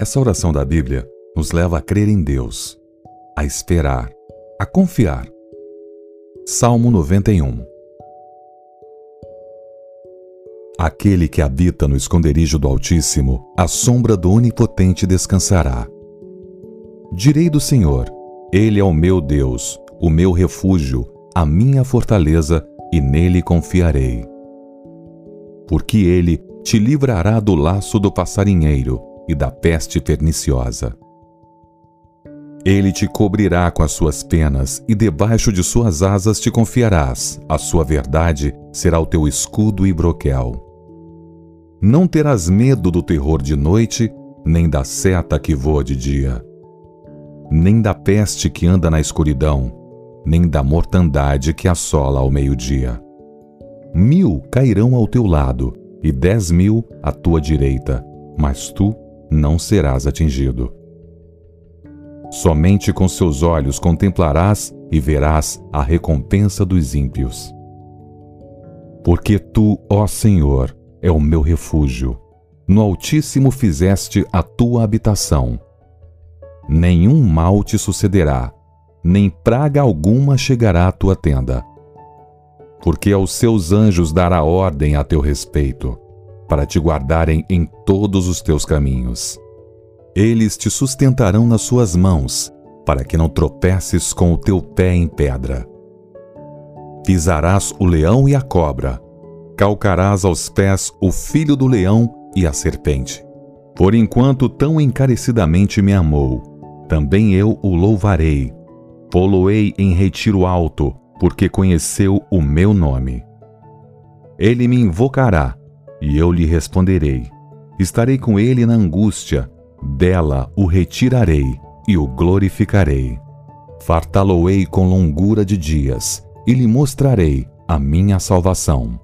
Essa oração da Bíblia nos leva a crer em Deus, a esperar, a confiar. Salmo 91 Aquele que habita no esconderijo do Altíssimo, à sombra do Onipotente descansará. Direi do Senhor: Ele é o meu Deus, o meu refúgio, a minha fortaleza, e nele confiarei. Porque ele te livrará do laço do passarinheiro e da peste perniciosa. Ele te cobrirá com as suas penas, e debaixo de suas asas te confiarás. A sua verdade será o teu escudo e broquel. Não terás medo do terror de noite, nem da seta que voa de dia, nem da peste que anda na escuridão, nem da mortandade que assola ao meio-dia. Mil cairão ao teu lado, e dez mil à tua direita, mas tu não serás atingido. Somente com seus olhos contemplarás e verás a recompensa dos ímpios. Porque tu, ó Senhor, é o meu refúgio. No Altíssimo fizeste a tua habitação. Nenhum mal te sucederá, nem praga alguma chegará à tua tenda. Porque aos seus anjos dará ordem a teu respeito para te guardarem em todos os teus caminhos. Eles te sustentarão nas suas mãos, para que não tropeces com o teu pé em pedra. Pisarás o leão e a cobra, calcarás aos pés o filho do leão e a serpente. Por enquanto tão encarecidamente me amou, também eu o louvarei. Poloei em retiro alto, porque conheceu o meu nome. Ele me invocará e eu lhe responderei. Estarei com ele na angústia, dela o retirarei e o glorificarei. Fartá-lo-ei com longura de dias e lhe mostrarei a minha salvação.